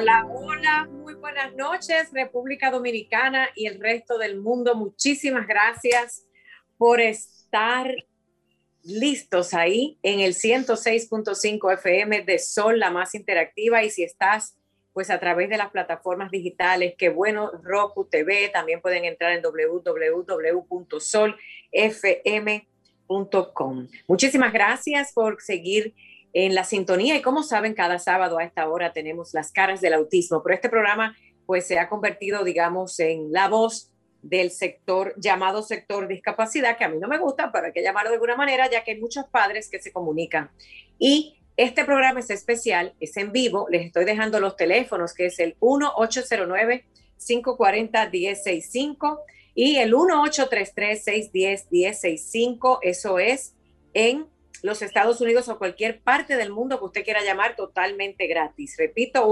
Hola, hola, muy buenas noches, República Dominicana y el resto del mundo. Muchísimas gracias por estar listos ahí en el 106.5 FM de Sol, la más interactiva. Y si estás pues a través de las plataformas digitales, que bueno, Roku TV, también pueden entrar en www.solfm.com. Muchísimas gracias por seguir en la sintonía y como saben, cada sábado a esta hora tenemos las caras del autismo, pero este programa pues se ha convertido, digamos, en la voz del sector llamado sector discapacidad, que a mí no me gusta, pero hay que llamarlo de alguna manera, ya que hay muchos padres que se comunican. Y este programa es especial, es en vivo, les estoy dejando los teléfonos, que es el 1-809-540-1065 y el 1-833-610-1065, eso es en los Estados Unidos o cualquier parte del mundo que usted quiera llamar totalmente gratis. Repito,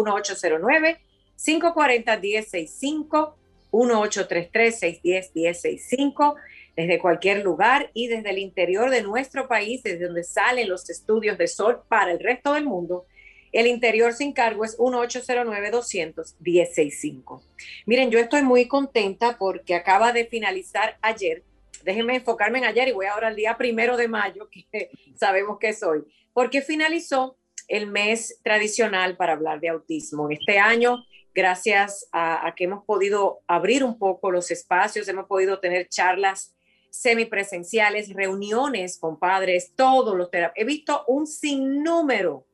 1809-540-1065, 1833-610-1065, desde cualquier lugar y desde el interior de nuestro país, desde donde salen los estudios de sol para el resto del mundo. El interior sin cargo es 1809-200-1065. Miren, yo estoy muy contenta porque acaba de finalizar ayer déjenme enfocarme en ayer y voy ahora al día primero de mayo, que sabemos que soy, porque finalizó el mes tradicional para hablar de autismo. Este año, gracias a, que hemos podido abrir un poco los espacios, hemos podido tener charlas semipresenciales, reuniones con padres, todos los terapeutas. He visto un sinnúmero.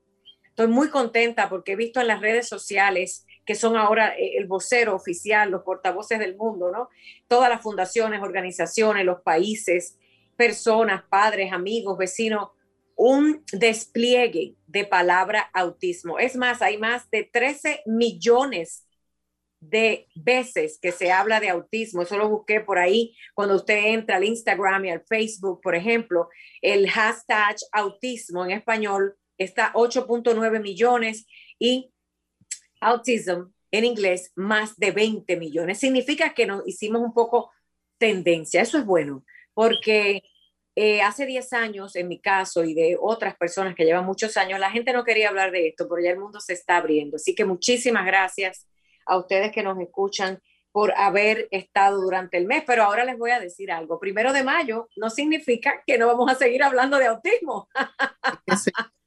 Estoy muy contenta porque he visto en las redes sociales que son ahora eh, el vocero oficial, los portavoces del mundo, ¿no? Todas las fundaciones, organizaciones, los países, personas, padres, amigos, vecinos, un despliegue de palabra autismo. Es más, hay más de 13 millones de veces que se habla de autismo. Eso lo busqué por ahí cuando usted entra al Instagram y al Facebook, por ejemplo, el hashtag autismo en español está 8.9 millones y autism en inglés más de 20 millones. Significa que nos hicimos un poco tendencia. Eso es bueno, porque eh, hace 10 años, en mi caso y de otras personas que llevan muchos años, la gente no quería hablar de esto, pero ya el mundo se está abriendo. Así que muchísimas gracias a ustedes que nos escuchan por haber estado durante el mes, pero ahora les voy a decir algo. Primero de mayo no significa que no vamos a seguir hablando de autismo.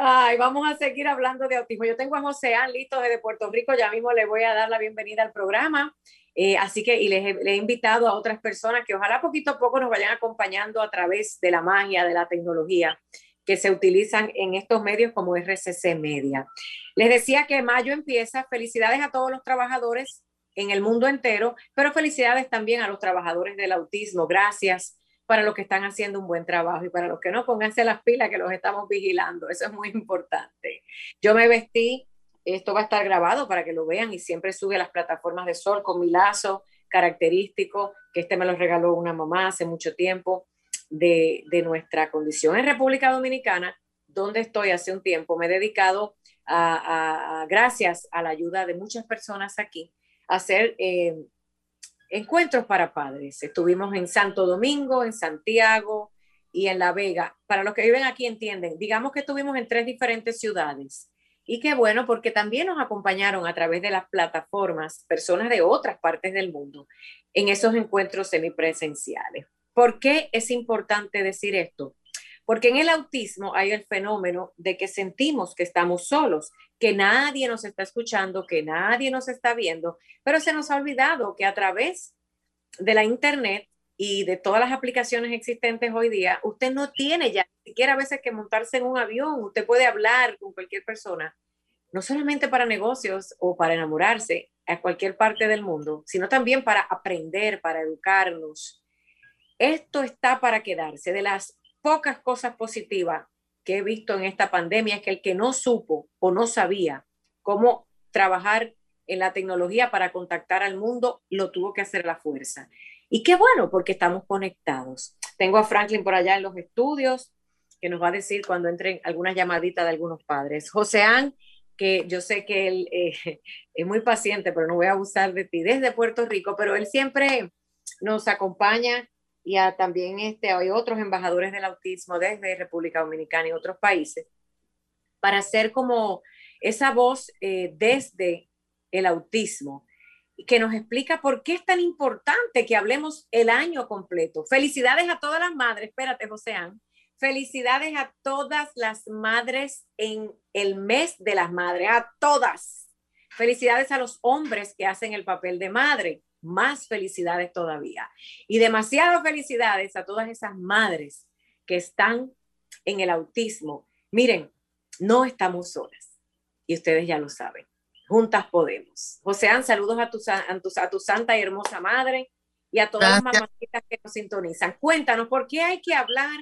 Ay, vamos a seguir hablando de autismo. Yo tengo a José Anlito desde Puerto Rico, ya mismo le voy a dar la bienvenida al programa. Eh, así que y les, he invitado a otras personas que ojalá poquito a poco nos vayan acompañando a través de la magia, de la tecnología que se utilizan en estos medios como RCC Media. Les decía que mayo empieza. Felicidades a todos los trabajadores en el mundo entero, pero felicidades también a los trabajadores del autismo. Gracias para los que están haciendo un buen trabajo y para los que no, pónganse las pilas que los estamos vigilando. Eso es muy importante. Yo me vestí, esto va a estar grabado para que lo vean y siempre sube a las plataformas de sol con mi lazo característico, que este me lo regaló una mamá hace mucho tiempo, de, nuestra condición en República Dominicana, donde estoy hace un tiempo. Me he dedicado a, gracias a la ayuda de muchas personas aquí, a hacer... Eh, encuentros para padres. Estuvimos en Santo Domingo, en Santiago y en La Vega. Para los que viven aquí entienden, digamos que estuvimos en tres diferentes ciudades. Y qué bueno, porque también nos acompañaron a través de las plataformas personas de otras partes del mundo en esos encuentros semipresenciales. ¿Por qué es importante decir esto? Porque en el autismo hay el fenómeno de que sentimos que estamos solos, que nadie nos está escuchando, que nadie nos está viendo, pero se nos ha olvidado que a través de la Internet y de todas las aplicaciones existentes hoy día, usted no tiene ya ni siquiera a veces que montarse en un avión, usted puede hablar con cualquier persona, no solamente para negocios o para enamorarse a cualquier parte del mundo, sino también para aprender, para educarnos. Esto está para quedarse. De las pocas cosas positivas que he visto en esta pandemia es que el que no supo o no sabía cómo trabajar en la tecnología para contactar al mundo, lo tuvo que hacer la fuerza. Y qué bueno, porque estamos conectados. Tengo a Franklin por allá en los estudios, que nos va a decir cuando entren algunas llamaditas de algunos padres. Joseán, que yo sé que él eh, es muy paciente, pero no voy a abusar de ti, desde Puerto Rico, pero él siempre nos acompaña y también este, hay otros embajadores del autismo desde República Dominicana y otros países, para ser como esa voz eh, desde el autismo que nos explica por qué es tan importante que hablemos el año completo. Felicidades a todas las madres, espérate, Joseán. Felicidades a todas las madres en el mes de las madres, a todas. Felicidades a los hombres que hacen el papel de madre, más felicidades todavía. Y demasiadas felicidades a todas esas madres que están en el autismo. Miren, no estamos solas y ustedes ya lo saben. Juntas podemos. Joseán, saludos a tu, a tu, santa y hermosa madre y a todas las mamacitas que nos sintonizan. Cuéntanos, ¿por qué hay que hablar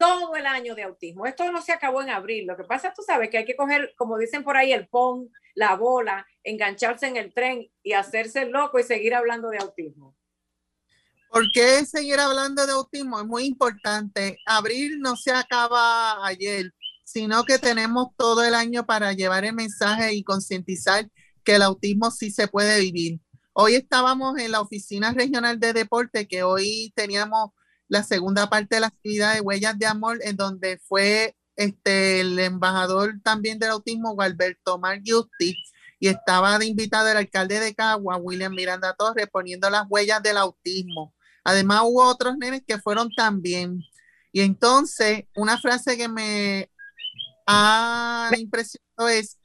todo el año de autismo? Esto no se acabó en abril. Lo que pasa, tú sabes, que hay que coger, como dicen por ahí, el pon, la bola, engancharse en el tren y hacerse loco y seguir hablando de autismo. ¿Por qué seguir hablando de autismo? Es muy importante. Abril no se acaba ayer sino que tenemos todo el año para llevar el mensaje y concientizar que el autismo sí se puede vivir. Hoy estábamos en la Oficina Regional de Deporte, que hoy teníamos la segunda parte de la actividad de Huellas de Amor, en donde fue este, el embajador también del autismo, Gualberto Margiusti, y estaba de invitado el alcalde de Cagua, William Miranda Torres, poniendo las huellas del autismo. Además, hubo otros nenes que fueron también. Y entonces, una frase que me ah, impresionado es,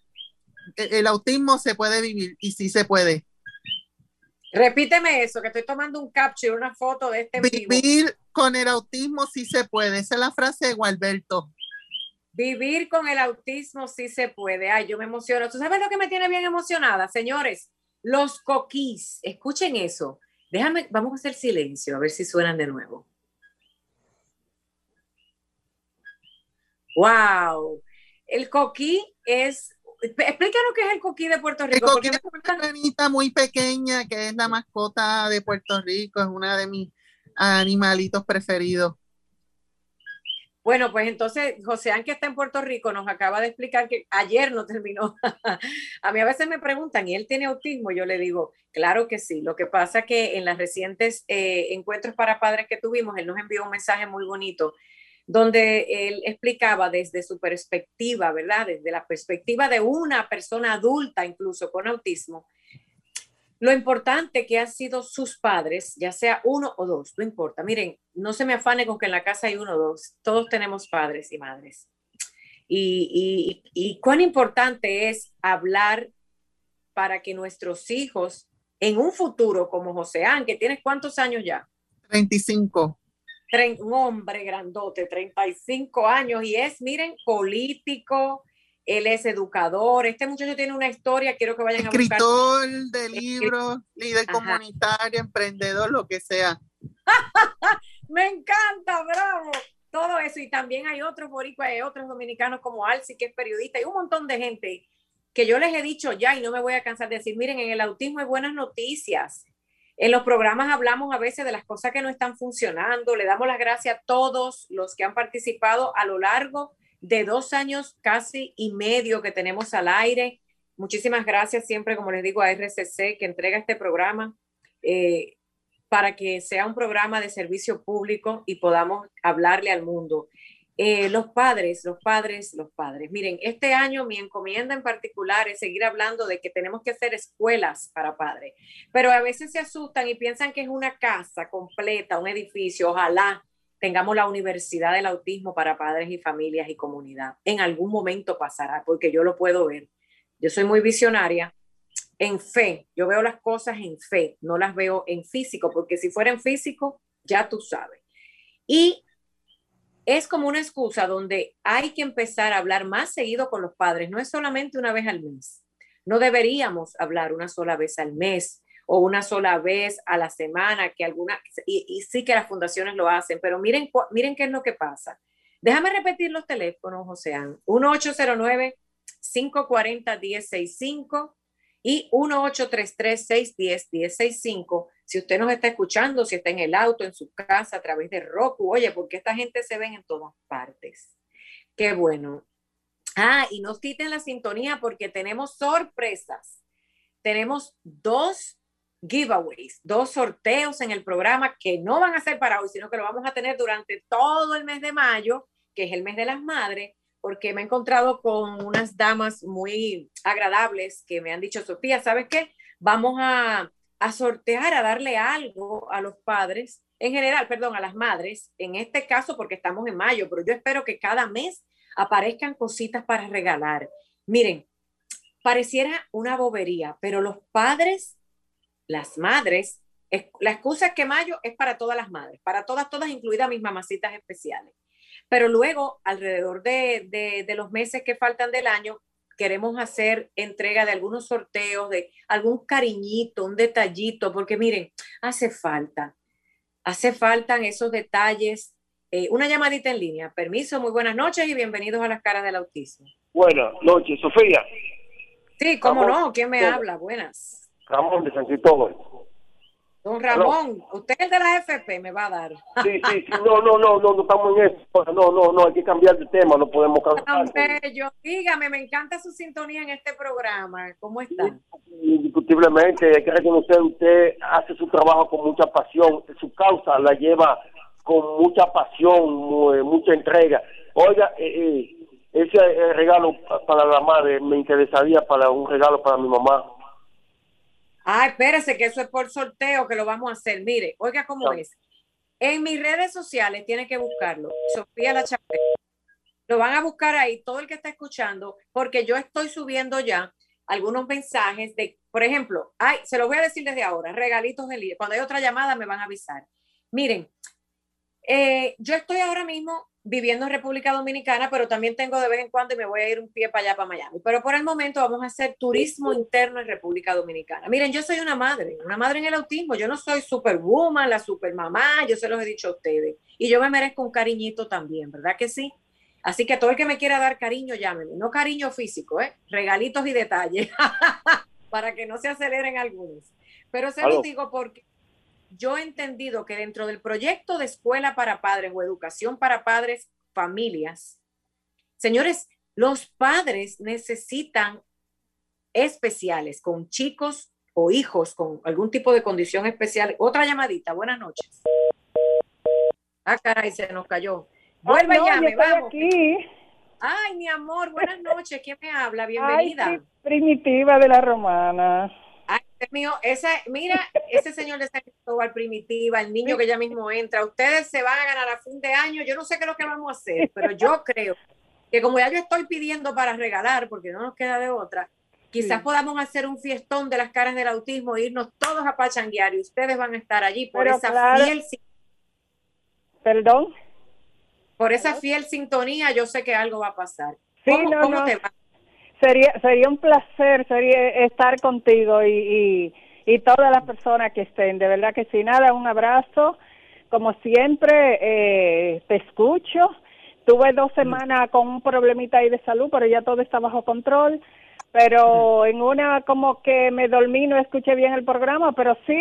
e, el autismo se puede vivir y sí se puede. Repíteme eso, que estoy tomando un capture, una foto de este Vivir con el autismo sí se puede. Esa es la frase de Gualberto. Vivir con el autismo sí se puede. Ay, yo me emociono. ¿Tú sabes lo que me tiene bien emocionada? Señores, los coquís. Escuchen eso. Déjame, vamos a hacer silencio, a ver si suenan de nuevo. ¡Wow! El coquí es Explícanos qué es el coquí de Puerto Rico. El coquí es una ranita muy pequeña que es la mascota de Puerto Rico, es una de mis animalitos preferidos. Bueno, pues entonces José que está en Puerto Rico, nos acaba de explicar que ayer no terminó. a mí a veces me preguntan, ¿y él tiene autismo? Yo le digo, claro que sí. Lo que pasa que en las recientes eh, encuentros para padres que tuvimos, él nos envió un mensaje muy bonito donde él explicaba desde su perspectiva, ¿verdad? Desde la perspectiva de una persona adulta, incluso con autismo, lo importante que han sido sus padres, ya sea uno o dos, no importa. Miren, no se me afane con que en la casa hay uno o dos, todos tenemos padres y madres. Y, y cuán importante es hablar para que nuestros hijos en un futuro, como Joséán, que tienes cuántos años ya? 35 un hombre grandote, 35 años, y es, miren, político, él es educador, este muchacho tiene una historia, quiero que vayan a buscar. Escritor de libros, líder comunitario, emprendedor, lo que sea. Me encanta, bravo. Todo eso, y también hay otros boricuas, hay otros dominicanos como Alci, que es periodista, y un montón de gente que yo les he dicho ya y no me voy a cansar de decir, miren, en el autismo hay buenas noticias en los programas hablamos a veces de las cosas que no están funcionando. Le damos las gracias a todos los que han participado a lo largo de dos años casi y medio que tenemos al aire. Muchísimas gracias siempre, como les digo, a RCC que entrega este programa eh, para que sea un programa de servicio público y podamos hablarle al mundo. Eh, los padres, los padres, los padres. Miren, este año mi encomienda en particular es seguir hablando de que tenemos que hacer escuelas para padres, pero a veces se asustan y piensan que es una casa completa, un edificio. Ojalá tengamos la universidad del autismo para padres y familias y comunidad. En algún momento pasará, porque yo lo puedo ver. Yo soy muy visionaria. En fe, yo veo las cosas en fe, no las veo en físico, porque si fuera en físico, ya tú sabes. Y es como una excusa donde hay que empezar a hablar más seguido con los padres, no es solamente una vez al mes. No deberíamos hablar una sola vez al mes o una sola vez a la semana, que alguna, y, sí que las fundaciones lo hacen, pero miren, miren qué es lo que pasa. Déjame repetir los teléfonos, Joseán. 1809 540 1065 y 1833-610-1065. Si usted nos está escuchando, si está en el auto, en su casa, a través de Roku, oye, porque esta gente se ven en todas partes. Qué bueno. Ah, y nos quiten la sintonía porque tenemos sorpresas. Tenemos dos giveaways, dos sorteos en el programa que no van a ser para hoy, sino que lo vamos a tener durante todo el mes de mayo, que es el mes de las madres porque me he encontrado con unas damas muy agradables que me han dicho, Sofía, ¿sabes qué? Vamos a, a sortear, a darle algo a los padres, en general, perdón, a las madres, en este caso porque estamos en mayo, pero yo espero que cada mes aparezcan cositas para regalar. Miren, pareciera una bobería, pero los padres, las madres, la excusa es que mayo es para todas las madres, para todas, todas, incluidas mis mamacitas especiales. Pero luego, alrededor de, los meses que faltan del año, queremos hacer entrega de algunos sorteos, de algún cariñito, un detallito, porque miren, hace falta, hace falta esos detalles. Eh, una llamadita en línea. Permiso, muy buenas noches y bienvenidos a las caras del autismo. Buenas noches, Sofía. Sí, cómo no, ¿quién me habla? Buenas. Ramón de San Cristóbal. Don Ramón, usted es de la FP, me va a dar. Sí, sí, sí, no, no, no, no, no estamos en eso. No, no, no, hay que cambiar de tema, no podemos cambiar. Bello. Dígame, me encanta su sintonía en este programa. ¿Cómo está? Indiscutiblemente, hay que reconocer, usted hace su trabajo con mucha pasión, su causa la lleva con mucha pasión, mucha entrega. Oiga, eh, eh, ese eh, regalo para la madre me interesaría para un regalo para mi mamá Ah, espérese que eso es por sorteo que lo vamos a hacer. Mire, oiga cómo es. En mis redes sociales tiene que buscarlo. Sofía La Chapelle. Lo van a buscar ahí, todo el que está escuchando, porque yo estoy subiendo ya algunos mensajes de, por ejemplo, ay, se lo voy a decir desde ahora, regalitos del líder. Cuando hay otra llamada me van a avisar. Miren, eh, yo estoy ahora mismo viviendo en República Dominicana, pero también tengo de vez en cuando y me voy a ir un pie para allá, para Miami. Pero por el momento vamos a hacer turismo interno en República Dominicana. Miren, yo soy una madre, una madre en el autismo. Yo no soy superwoman, la supermamá, yo se los he dicho a ustedes. Y yo me merezco un cariñito también, ¿verdad que sí? Así que todo el que me quiera dar cariño, llámeme. No cariño físico, ¿eh? Regalitos y detalles, para que no se aceleren algunos. Pero se los digo porque yo he entendido que dentro del proyecto de escuela para padres o educación para padres, familias, señores, los padres necesitan especiales con chicos o hijos con algún tipo de condición especial. Otra llamadita, buenas noches. Ah, caray, se nos cayó. Vuelve ya, me vamos. Aquí. Ay, mi amor, buenas noches. ¿Quién me habla? Bienvenida. primitiva de la romana. Mío, esa, mira, ese señor de San Cristóbal Primitiva, el niño que ya mismo entra, ustedes se van a ganar a fin de año, yo no sé qué es lo que vamos a hacer, pero yo creo que como ya yo estoy pidiendo para regalar, porque no nos queda de otra, quizás podamos hacer un fiestón de las caras del autismo, irnos todos a pachanguear y ustedes van a estar allí por esa fiel Perdón. Por esa fiel sintonía, yo sé que algo va a pasar. Sí, ¿Cómo, te va? Sería, sería un placer sería estar contigo y, y, todas las personas que estén. De verdad que sí, nada, un abrazo. Como siempre, eh, te escucho. Tuve dos mm. semanas con un problemita ahí de salud, pero ya todo está bajo control. Pero en una como que me dormí, no escuché bien el programa, pero sí,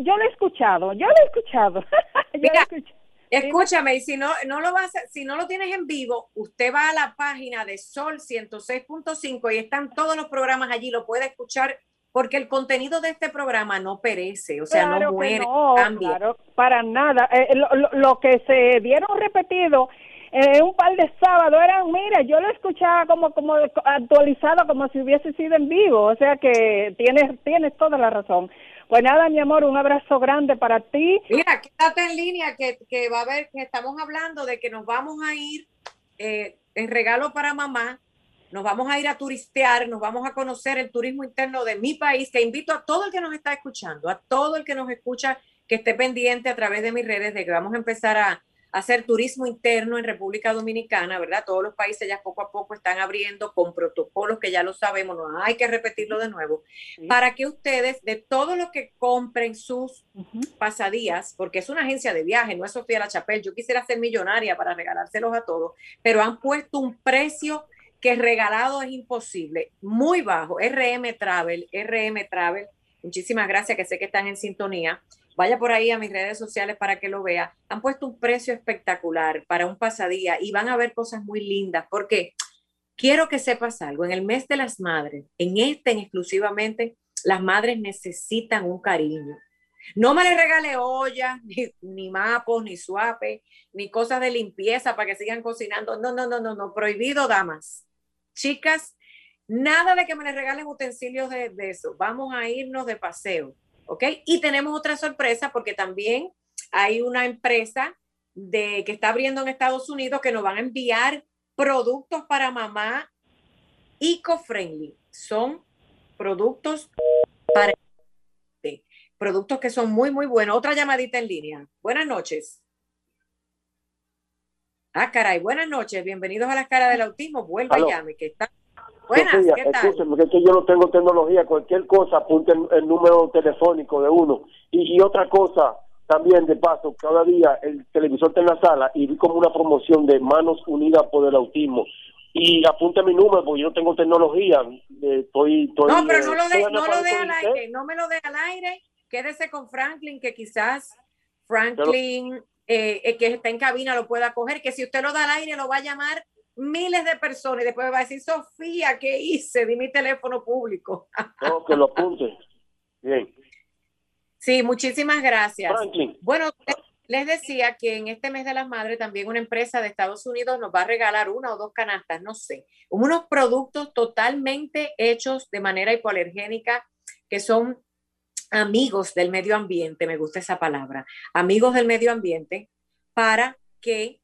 yo lo he escuchado, yo lo he escuchado. yo lo he escuchado. Escúchame, y si no, no lo vas si no lo tienes en vivo, usted va a la página de Sol 106.5 y están todos los programas allí, lo puede escuchar porque el contenido de este programa no perece, o sea, no muere, cambia. Claro, para nada. Eh, lo, que se dieron repetido en un par de sábados eran, mira, yo lo escuchaba como como actualizado, como si hubiese sido en vivo, o sea que tienes tienes toda la razón. Pues nada, mi amor, un abrazo grande para ti. Mira, quédate en línea, que, que va a ver, que estamos hablando de que nos vamos a ir eh, en regalo para mamá, nos vamos a ir a turistear, nos vamos a conocer el turismo interno de mi país, que invito a todo el que nos está escuchando, a todo el que nos escucha, que esté pendiente a través de mis redes de que vamos a empezar a, hacer turismo interno en República Dominicana, ¿verdad? Todos los países ya poco a poco están abriendo con protocolos que ya lo sabemos, no hay que repetirlo de nuevo, para que ustedes, de todo lo que compren sus pasadías, porque es una agencia de viaje, no es Sofía La Chapelle, yo quisiera ser millonaria para regalárselos a todos, pero han puesto un precio que regalado es imposible. Muy bajo. RM Travel, RM Travel. Muchísimas gracias, que sé que están en sintonía. Vaya por ahí a mis redes sociales para que lo vea. Han puesto un precio espectacular para un pasadía y van a ver cosas muy lindas. Porque quiero que sepas algo. En el mes de las madres, en este en exclusivamente, las madres necesitan un cariño. No me le regale olla, ni, mapos, ni suape, ni cosas de limpieza para que sigan cocinando. No, no, no, no, no. Prohibido, damas chicas, nada de que me les regalen utensilios de, eso. Vamos a irnos de paseo, ¿ok? Y tenemos otra sorpresa porque también hay una empresa de, que está abriendo en Estados Unidos que nos van a enviar productos para mamá eco-friendly. Son productos para productos que son muy, muy buenos. Otra llamadita en línea. Buenas noches. Ah, caray, buenas noches, bienvenidos a las caras del autismo. Vuelva y llame, que está. Buenas, ¿qué tal? es que yo no tengo tecnología, cualquier cosa, apunte el, número telefónico de uno. Y, otra cosa, también de paso, cada día el televisor está en la sala y vi como una promoción de Manos Unidas por el Autismo. Y apunte mi número, porque yo no tengo tecnología. estoy, no, pero no lo, de, no lo dé al aire, no me lo dé al aire. Quédese con Franklin, que quizás Franklin eh, eh, que está en cabina lo pueda coger, que si usted lo da al aire lo va a llamar miles de personas y después va a decir, Sofía, ¿qué hice? Di mi teléfono público. No, que lo apunte. Bien. Sí, muchísimas gracias. Bueno, les decía que en este mes de las madres también una empresa de Estados Unidos nos va a regalar una o dos canastas, no sé, unos productos totalmente hechos de manera hipoalergénica que son amigos del medio ambiente, me gusta esa palabra, amigos del medio ambiente, para que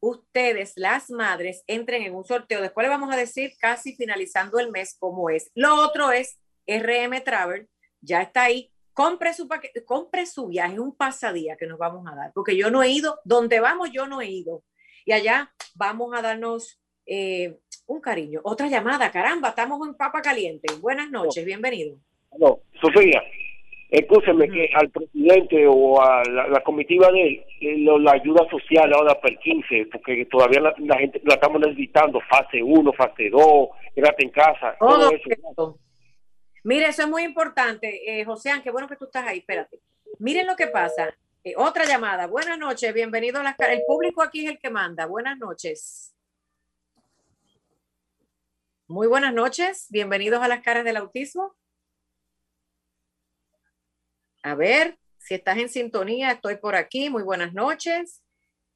ustedes, las madres, entren en un sorteo. Después le vamos a decir casi finalizando el mes cómo es. Lo otro es RM Travel, ya está ahí. Compre su, paquete, compre su viaje, un pasadía que nos vamos a dar, porque yo no he ido, donde vamos yo no he ido. Y allá vamos a darnos eh, un cariño. Otra llamada, caramba, estamos en papa caliente. Buenas noches, bienvenido. No, Sofía, escúcheme que al presidente o a la, comitiva de él, la ayuda social ahora para el 15, porque todavía la, gente la estamos necesitando, fase 1, fase 2, quédate en casa. Todo eso. Mire, eso es muy importante, eh, José, qué bueno que tú estás ahí, espérate. Miren lo que pasa. Eh, otra llamada. Buenas noches, bienvenido a las caras. El público aquí es el que manda. Buenas noches. Muy buenas noches, bienvenidos a las caras del autismo. A ver, si estás en sintonía, estoy por aquí. Muy buenas noches.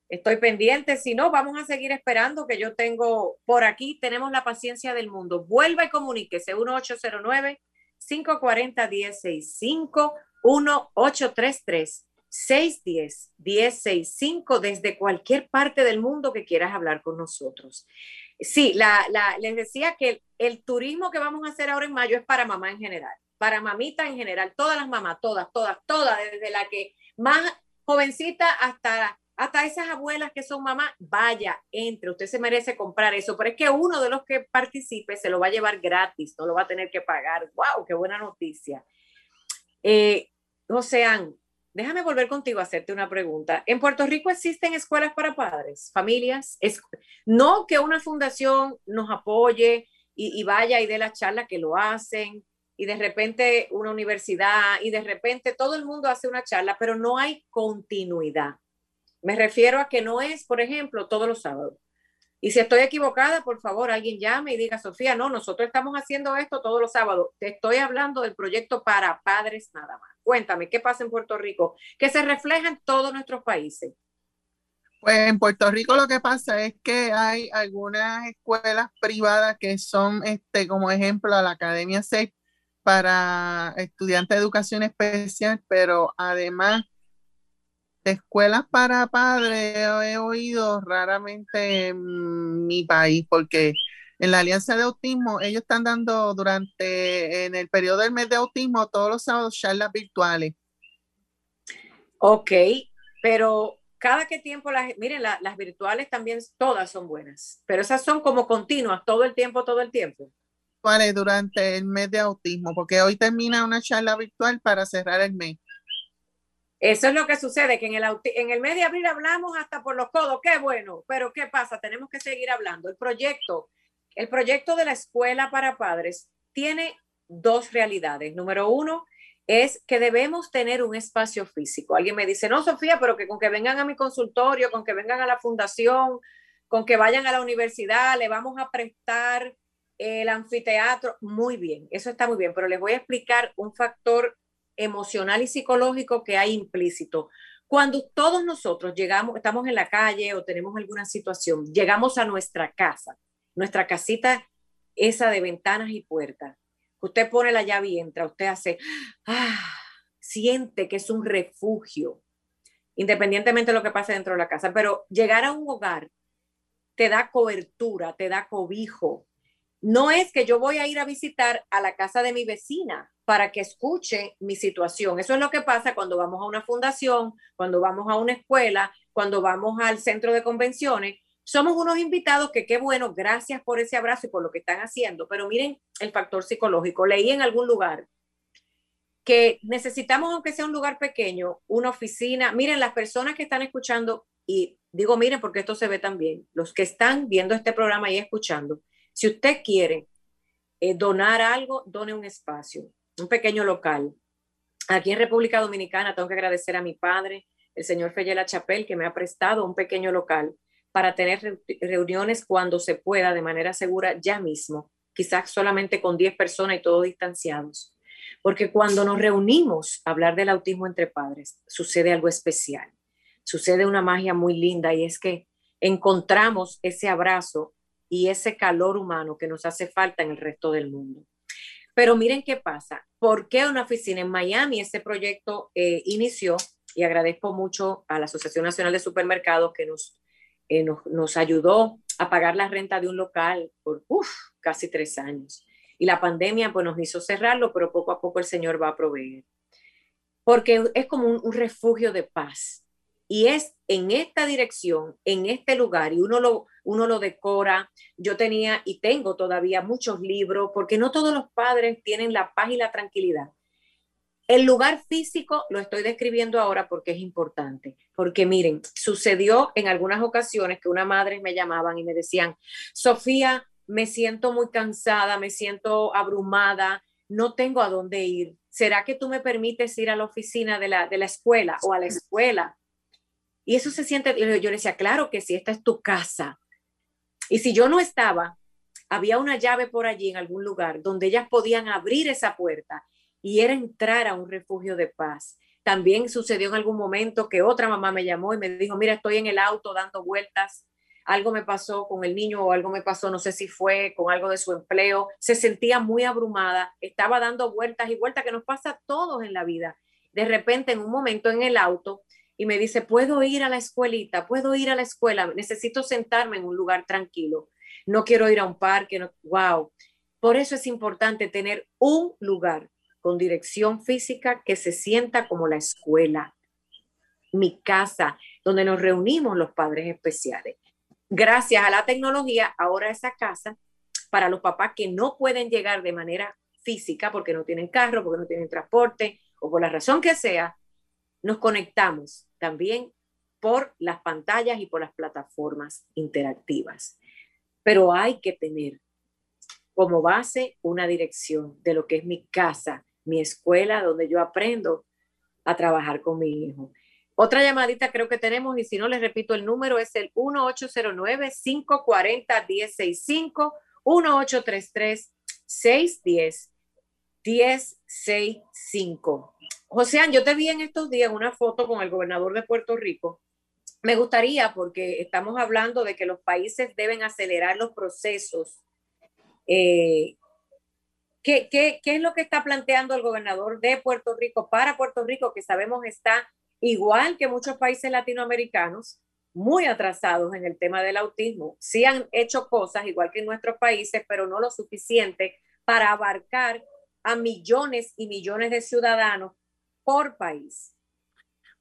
Estoy pendiente. Si no, vamos a seguir esperando que yo tengo por aquí. Tenemos la paciencia del mundo. Vuelva y comuníquese. 1809-540-1065, 1833-610-1065 desde cualquier parte del mundo que quieras hablar con nosotros. Sí, la, les decía que el turismo que vamos a hacer ahora en mayo es para mamá en general para mamita en general, todas las mamás, todas, todas, todas, desde la que más jovencita hasta, hasta esas abuelas que son mamás, vaya, entre, usted se merece comprar eso, pero es que uno de los que participe se lo va a llevar gratis, no lo va a tener que pagar. ¡Wow! ¡Qué buena noticia! Eh, Joseán, déjame volver contigo a hacerte una pregunta. ¿En Puerto Rico existen escuelas para padres, familias? No que una fundación nos apoye y, y vaya y dé la charla que lo hacen, y de repente una universidad y de repente todo el mundo hace una charla, pero no hay continuidad. Me refiero a que no es, por ejemplo, todos los sábados. Y si estoy equivocada, por favor, alguien llame y diga, Sofía, no, nosotros estamos haciendo esto todos los sábados. Te estoy hablando del proyecto para padres nada más. Cuéntame, ¿qué pasa en Puerto Rico? Que se refleja en todos nuestros países. Pues en Puerto Rico lo que pasa es que hay algunas escuelas privadas que son, este, como ejemplo, la Academia SEC, para estudiantes de educación especial, pero además de escuelas para padres he oído raramente en mi país, porque en la Alianza de Autismo ellos están dando durante, en el periodo del mes de autismo, todos los sábados charlas virtuales. Ok, pero cada que tiempo las, miren, las virtuales también todas son buenas, pero esas son como continuas, todo el tiempo, todo el tiempo durante el mes de autismo, porque hoy termina una charla virtual para cerrar el mes. Eso es lo que sucede, que en el, en el mes de abril hablamos hasta por los codos, qué bueno, pero ¿qué pasa? Tenemos que seguir hablando. El proyecto el proyecto de la escuela para padres tiene dos realidades. Número uno es que debemos tener un espacio físico. Alguien me dice, no, Sofía, pero que con que vengan a mi consultorio, con que vengan a la fundación, con que vayan a la universidad, le vamos a prestar el anfiteatro. Muy bien, eso está muy bien, pero les voy a explicar un factor emocional y psicológico que hay implícito. Cuando todos nosotros llegamos, estamos en la calle o tenemos alguna situación, llegamos a nuestra casa, nuestra casita esa de ventanas y puertas, usted pone la llave y entra, usted hace, ah, siente que es un refugio, independientemente de lo que pase dentro de la casa, pero llegar a un hogar te da cobertura, te da cobijo. No es que yo voy a ir a visitar a la casa de mi vecina para que escuche mi situación. Eso es lo que pasa cuando vamos a una fundación, cuando vamos a una escuela, cuando vamos al centro de convenciones somos unos invitados que qué bueno, gracias por ese abrazo y por lo que están haciendo, pero miren el factor psicológico. Leí en algún lugar que necesitamos, aunque sea un lugar pequeño, una oficina. Miren, las personas que están escuchando, y digo miren porque esto se ve también, los que están viendo este programa y escuchando, si usted quiere eh, donar algo, done un espacio, un pequeño local. Aquí en República Dominicana tengo que agradecer a mi padre, el señor Feyela Chapel, que me ha prestado un pequeño local para tener reuniones cuando se pueda de manera segura ya mismo, quizás solamente con 10 personas y todos distanciados. Porque cuando nos reunimos a hablar del autismo entre padres, sucede algo especial, sucede una magia muy linda y es que encontramos ese abrazo y ese calor humano que nos hace falta en el resto del mundo. Pero miren qué pasa, ¿por qué una oficina en Miami? Este proyecto eh, inició y agradezco mucho a la Asociación Nacional de Supermercados que nos eh, nos, ayudó a pagar la renta de un local por casi tres años. Y la pandemia pues, nos hizo cerrarlo, pero poco a poco el Señor va a proveer. Porque es como un, refugio de paz. Y es en esta dirección, en este lugar, y uno lo, uno lo decora. Yo tenía y tengo todavía muchos libros, porque no todos los padres tienen la paz y la tranquilidad el lugar físico lo estoy describiendo ahora porque es importante, porque miren, sucedió en algunas ocasiones que una madre me llamaban y me decían, Sofía, me siento muy cansada, me siento abrumada, no tengo a dónde ir. ¿Será que tú me permites ir a la oficina de la, de la escuela o a la escuela? Y eso se siente, yo le decía, claro que sí, esta es tu casa. Y si yo no estaba, había una llave por allí en algún lugar donde ellas podían abrir esa puerta y era entrar a un refugio de paz. También sucedió en algún momento que otra mamá me llamó y me dijo, mira, estoy en el auto dando vueltas, algo me pasó con el niño o algo me pasó, no sé si fue con algo de su empleo, se sentía muy abrumada, estaba dando vueltas y vueltas que nos pasa a todos en la vida. De repente, en un momento en el auto, y me dice, puedo ir a la escuelita, puedo ir a la escuela, necesito sentarme en un lugar tranquilo, no quiero ir a un parque, wow. Por eso es importante tener un lugar con dirección física que se sienta como la escuela, mi casa, donde nos reunimos los padres especiales. Gracias a la tecnología, ahora esa casa, para los papás que no pueden llegar de manera física porque no tienen carro, porque no tienen transporte o por la razón que sea, nos conectamos también por las pantallas y por las plataformas interactivas. Pero hay que tener como base una dirección de lo que es mi casa, mi escuela donde yo aprendo a trabajar con mi hijo. Otra llamadita creo que tenemos y si no les repito el número es el 1809-540-1065, 1833-610-1065. José, yo te vi en estos días una foto con el gobernador de Puerto Rico. Me gustaría, porque estamos hablando de que los países deben acelerar los procesos eh, ¿Qué, qué, es lo que está planteando el gobernador de Puerto Rico para Puerto Rico, que sabemos está igual que muchos países latinoamericanos, muy atrasados en el tema del autismo. Sí han hecho cosas igual que en nuestros países, pero no lo suficiente para abarcar a millones y millones de ciudadanos por país.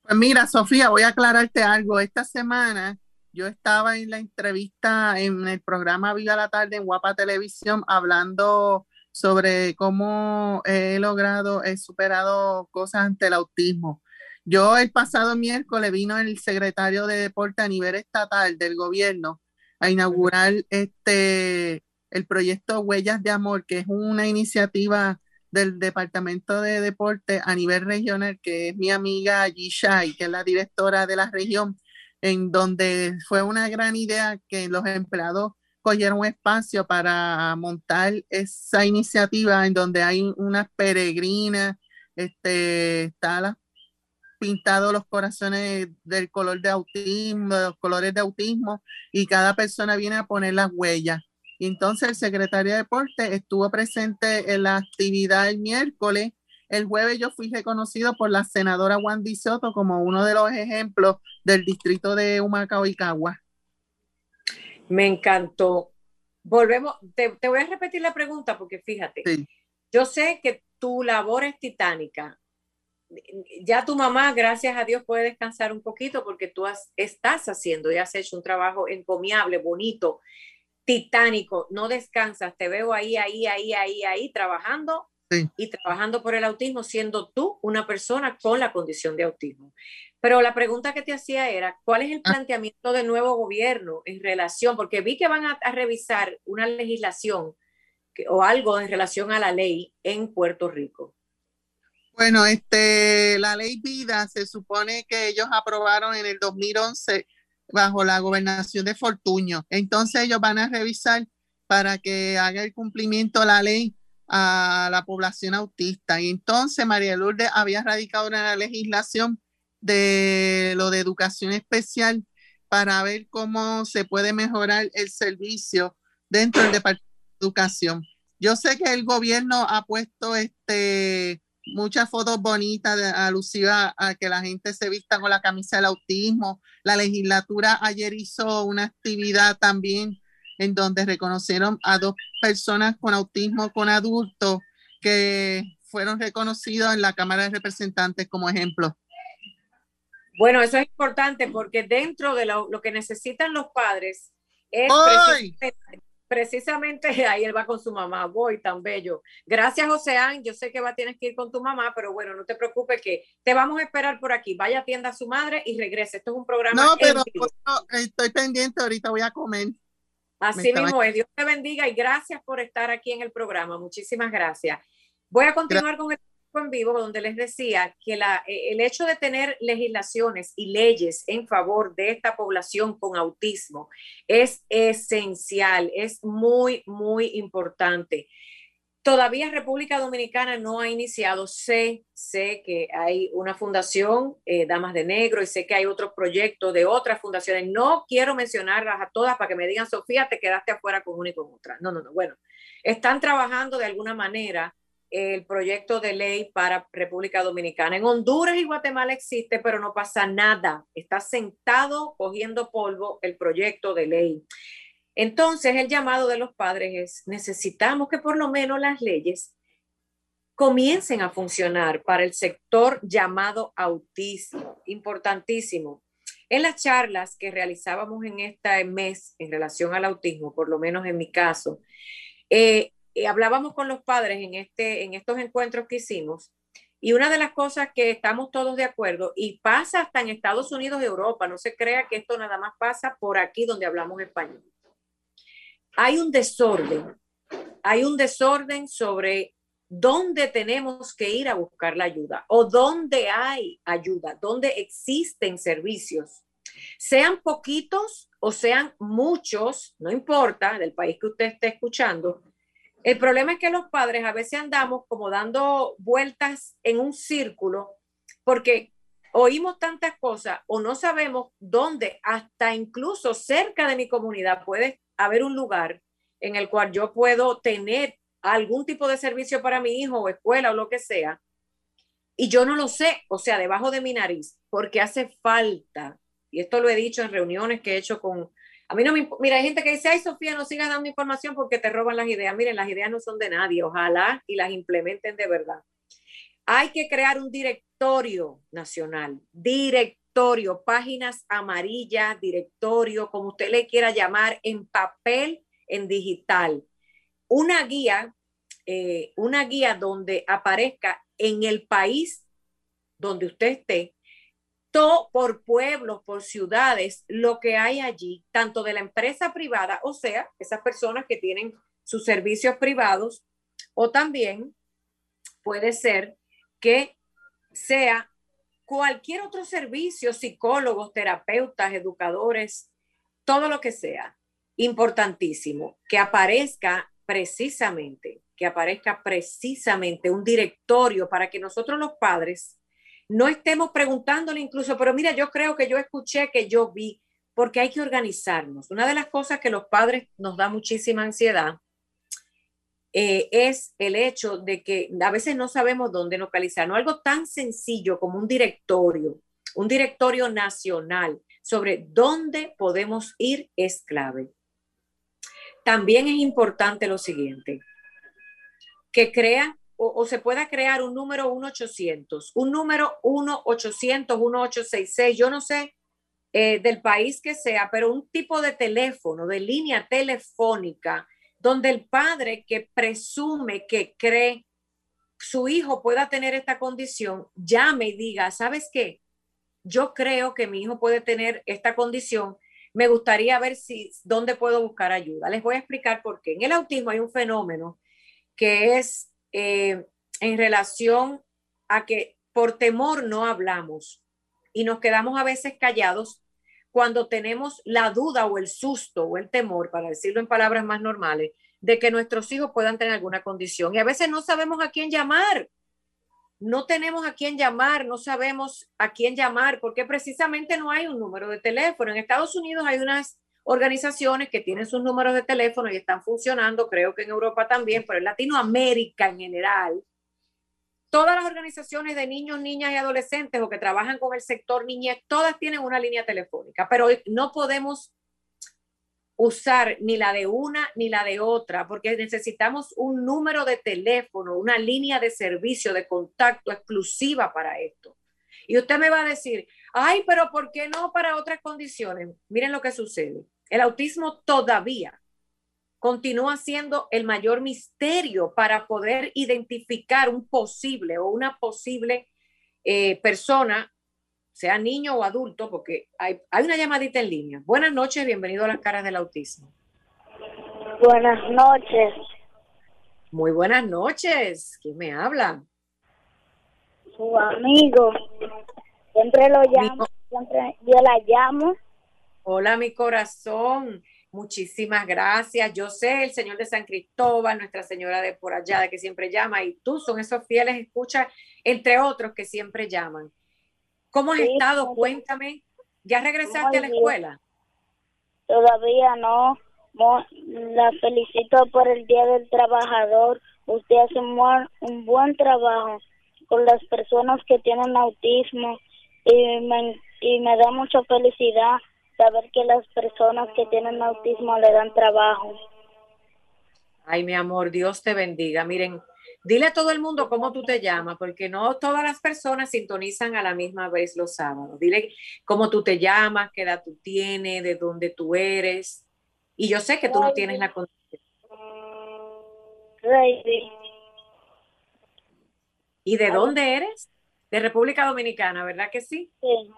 Pues mira, Sofía, voy a aclararte algo. Esta semana yo estaba en la entrevista en el programa Viva la Tarde en Guapa Televisión hablando sobre cómo he logrado, he superado cosas ante el autismo. Yo el pasado miércoles vino el secretario de deporte a nivel estatal del gobierno a inaugurar este el proyecto Huellas de Amor, que es una iniciativa del Departamento de Deporte a nivel regional, que es mi amiga Yishai, que es la directora de la región, en donde fue una gran idea que los empleados cogieron un espacio para montar esa iniciativa en donde hay unas peregrinas, este, está pintado los corazones del color de autismo, los colores de autismo, y cada persona viene a poner las huellas. Y entonces el secretario de Deporte estuvo presente en la actividad el miércoles. El jueves yo fui reconocido por la senadora Wandy Soto como uno de los ejemplos del distrito de Humacao y Cagua. Me encantó. Volvemos, te, voy a repetir la pregunta porque fíjate, yo sé que tu labor es titánica. Ya tu mamá, gracias a Dios, puede descansar un poquito porque tú estás haciendo y has hecho un trabajo encomiable, bonito, titánico, no descansas, te veo ahí, ahí, ahí, ahí, ahí, trabajando y trabajando por el autismo, siendo tú una persona con la condición de autismo. Pero la pregunta que te hacía era, ¿cuál es el ah. planteamiento del nuevo gobierno en relación? Porque vi que van a, revisar una legislación o algo en relación a la ley en Puerto Rico. Bueno, este, la ley vida se supone que ellos aprobaron en el 2011 bajo la gobernación de Fortuño. Entonces ellos van a revisar para que haga el cumplimiento de la ley a la población autista. Y entonces María Lourdes había radicado una legislación de lo de educación especial para ver cómo se puede mejorar el servicio dentro del Departamento de Educación. Yo sé que el gobierno ha puesto este muchas fotos bonitas alusivas a que la gente se vista con la camisa del autismo. La legislatura ayer hizo una actividad también en donde reconocieron a dos personas con autismo con adultos que fueron reconocidos en la Cámara de Representantes como ejemplo. Bueno, eso es importante porque dentro de lo, que necesitan los padres es precisamente ahí él va con su mamá, voy tan bello. Gracias, Joseán. Yo sé que va tienes que ir con tu mamá, pero bueno, no te preocupes que te vamos a esperar por aquí. Vaya atienda a su madre y regrese. Esto es un programa. No, pero estoy pendiente, ahorita voy a comer. Así mismo es. Dios te bendiga y gracias por estar aquí en el programa. Muchísimas gracias. Voy a continuar con el en vivo donde les decía que eh, el hecho de tener legislaciones y leyes en favor de esta población con autismo es esencial, es muy, muy importante. Todavía República Dominicana no ha iniciado, sé, sé que hay una fundación, eh, Damas de Negro, y sé que hay otros proyectos de otras fundaciones. No quiero mencionarlas a todas para que me digan, Sofía, te quedaste afuera con una y con otra. No, no, no. Bueno, están trabajando de alguna manera el proyecto de ley para República Dominicana. En Honduras y Guatemala existe, pero no pasa nada. Está sentado cogiendo polvo el proyecto de ley. Entonces, el llamado de los padres es, necesitamos que por lo menos las leyes comiencen a funcionar para el sector llamado autismo, importantísimo. En las charlas que realizábamos en este mes en relación al autismo, por lo menos en mi caso, eh, eh, hablábamos con los padres en, este, en estos encuentros que hicimos y una de las cosas que estamos todos de acuerdo y pasa hasta en Estados Unidos y Europa, no se crea que esto nada más pasa por aquí donde hablamos español. Hay un desorden, hay un desorden sobre dónde tenemos que ir a buscar la ayuda o dónde hay ayuda, dónde existen servicios. Sean poquitos o sean muchos, no importa, del país que usted esté escuchando, el problema es que los padres a veces andamos como dando vueltas en un círculo porque oímos tantas cosas o no sabemos dónde, hasta incluso cerca de mi comunidad puede haber un lugar en el cual yo puedo tener algún tipo de servicio para mi hijo o escuela o lo que sea. Y yo no lo sé, o sea, debajo de mi nariz, porque hace falta, y esto lo he dicho en reuniones que he hecho con a mí no me mira, hay gente que dice, ay Sofía, no sigas dando información porque te roban las ideas. Miren, las ideas no son de nadie, ojalá y las implementen de verdad. Hay que crear un directorio nacional, directorio, páginas amarillas, directorio, como usted le quiera llamar, en papel, en digital. Una guía, eh, una guía donde aparezca en el país donde usted esté, por pueblos, por ciudades, lo que hay allí, tanto de la empresa privada, o sea, esas personas que tienen sus servicios privados o también puede ser que sea cualquier otro servicio, psicólogos, terapeutas, educadores, todo lo que sea, importantísimo, que aparezca precisamente, que aparezca precisamente un directorio para que nosotros los padres no estemos preguntándole incluso, pero mira, yo creo que yo escuché, que yo vi, porque hay que organizarnos. Una de las cosas que los padres nos da muchísima ansiedad eh, es el hecho de que a veces no sabemos dónde localizarnos. Algo tan sencillo como un directorio, un directorio nacional sobre dónde podemos ir es clave. También es importante lo siguiente, que crea o, se pueda crear un número 1-800, un número 1-800, 1866, yo no sé eh, del país que sea, pero un tipo de teléfono, de línea telefónica donde el padre que presume que cree su hijo pueda tener esta condición, llame y diga, ¿sabes qué? Yo creo que mi hijo puede tener esta condición. Me gustaría ver si dónde puedo buscar ayuda. Les voy a explicar por qué. En el autismo hay un fenómeno que es eh, en relación a que por temor no hablamos y nos quedamos a veces callados cuando tenemos la duda o el susto o el temor, para decirlo en palabras más normales, de que nuestros hijos puedan tener alguna condición. Y a veces no sabemos a quién llamar. No tenemos a quién llamar, no sabemos a quién llamar, porque precisamente no hay un número de teléfono. En Estados Unidos hay unas organizaciones que tienen sus números de teléfono y están funcionando, creo que en Europa también, pero en Latinoamérica en general, todas las organizaciones de niños, niñas y adolescentes o que trabajan con el sector niñez, todas tienen una línea telefónica, pero no podemos usar ni la de una ni la de otra, porque necesitamos un número de teléfono, una línea de servicio, de contacto exclusiva para esto. Y usted me va a decir, ay, pero ¿por qué no para otras condiciones? Miren lo que sucede. El autismo todavía continúa siendo el mayor misterio para poder identificar un posible o una posible eh, persona, sea niño o adulto, porque hay, hay una llamadita en línea. Buenas noches, bienvenido a las caras del autismo. Buenas noches. Muy buenas noches. ¿Quién me habla? Su amigo. Siempre lo llamo, siempre yo la llamo. Hola, mi corazón. Muchísimas gracias. Yo sé, el Señor de San Cristóbal, Nuestra Señora de por allá, de que siempre llama, y tú son esos fieles escuchas, entre otros que siempre llaman. ¿Cómo has estado? Cuéntame. ¿Ya regresaste a la escuela? Todavía no. La felicito por el Día del Trabajador. Usted hace un buen, trabajo con las personas que tienen autismo y me, y me da mucha felicidad saber que las personas que tienen autismo le dan trabajo. Ay, mi amor, Dios te bendiga. Miren, dile a todo el mundo cómo tú te llamas, porque no todas las personas sintonizan a la misma vez los sábados. Dile cómo tú te llamas, qué edad tú tienes, de dónde tú eres. Y yo sé que tú no tienes la condición. ¿Y de dónde eres? De República Dominicana, ¿verdad que sí? Sí.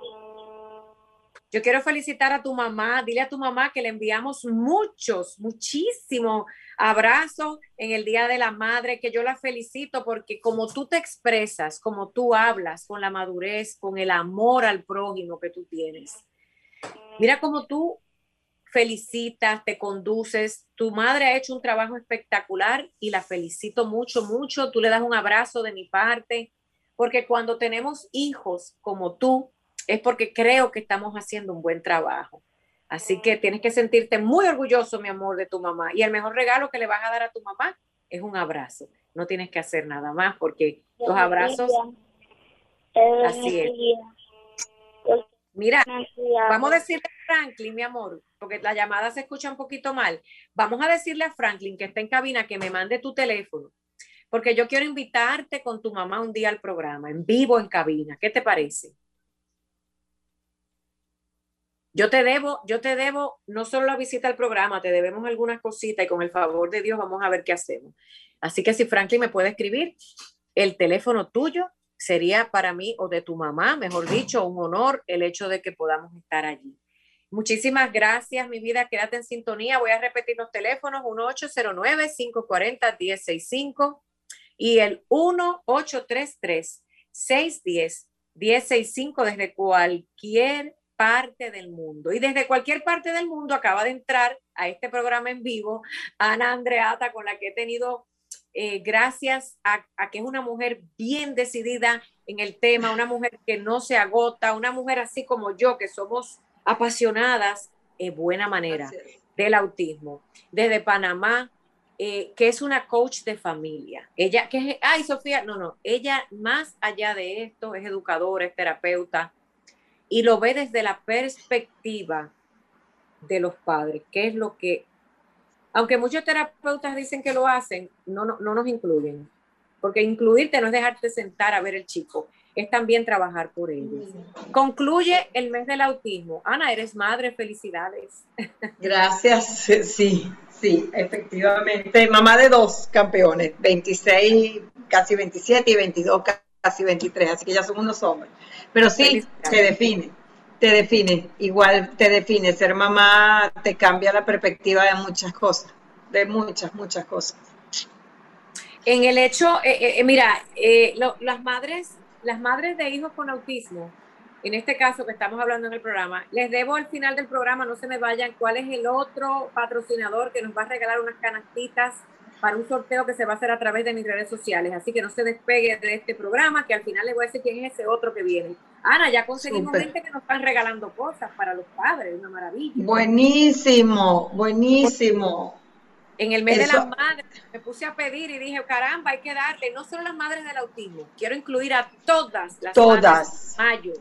Yo quiero felicitar a tu mamá, dile a tu mamá que le enviamos muchos, muchísimos abrazos en el Día de la Madre, que yo la felicito porque como tú te expresas, como tú hablas, con la madurez, con el amor al prójimo que tú tienes. Mira cómo tú felicitas, te conduces. Tu madre ha hecho un trabajo espectacular y la felicito mucho, mucho. Tú le das un abrazo de mi parte, porque cuando tenemos hijos como tú, es porque creo que estamos haciendo un buen trabajo. Así que tienes que sentirte muy orgulloso, mi amor, de tu mamá. Y el mejor regalo que le vas a dar a tu mamá es un abrazo. No tienes que hacer nada más porque los abrazos... Así es. Mira, vamos a decirle a Franklin, mi amor, porque la llamada se escucha un poquito mal. Vamos a decirle a Franklin que está en cabina que me mande tu teléfono, porque yo quiero invitarte con tu mamá un día al programa, en vivo, en cabina. ¿Qué te parece? Yo te debo, yo te debo no solo la visita al programa, te debemos algunas cositas y con el favor de Dios vamos a ver qué hacemos. Así que si Franklin me puede escribir, el teléfono tuyo sería para mí o de tu mamá, mejor dicho, un honor el hecho de que podamos estar allí. Muchísimas gracias, mi vida. Quédate en sintonía. Voy a repetir los teléfonos: 1-809-540-1065 y el 1-833-610-1065 desde cualquier parte del mundo. Y desde cualquier parte del mundo acaba de entrar a este programa en vivo Ana Andreata, con la que he tenido eh, gracias a, que es una mujer bien decidida en el tema, una mujer que no se agota, una mujer así como yo, que somos apasionadas en buena manera del autismo. Desde Panamá, eh, que es una coach de familia. Ella, que es, ay, Sofía, no, no, ella más allá de esto es educadora, es terapeuta y lo ve desde la perspectiva de los padres, que es lo que aunque muchos terapeutas dicen que lo hacen, no, no, nos incluyen. Porque incluirte no es dejarte sentar a ver el chico, es también trabajar por ellos. Concluye el mes del autismo. Ana, eres madre, felicidades. Gracias, sí, sí, efectivamente. Mamá de dos campeones, 26, casi 27 y 22, casi 23, así que ya son unos hombres. Pero sí, se define te define, igual te define. Ser mamá te cambia la perspectiva de muchas cosas, de muchas, muchas cosas. En el hecho, eh, eh, eh, mira, las madres, las madres de hijos con autismo, en este caso que estamos hablando en el programa, les debo al final del programa, no se me vayan, cuál es el otro patrocinador que nos va a regalar unas canastitas para un sorteo que se va a hacer a través de mis redes sociales. Así que no se despegue de este programa, que al final les voy a decir quién es ese otro que viene. Ana, ya conseguimos gente que nos están regalando cosas para los padres, una maravilla. Buenísimo, buenísimo. En el mes de las madres me puse a pedir y dije, caramba, hay que darle no solo las madres del autismo, quiero incluir a todas las todas. mayo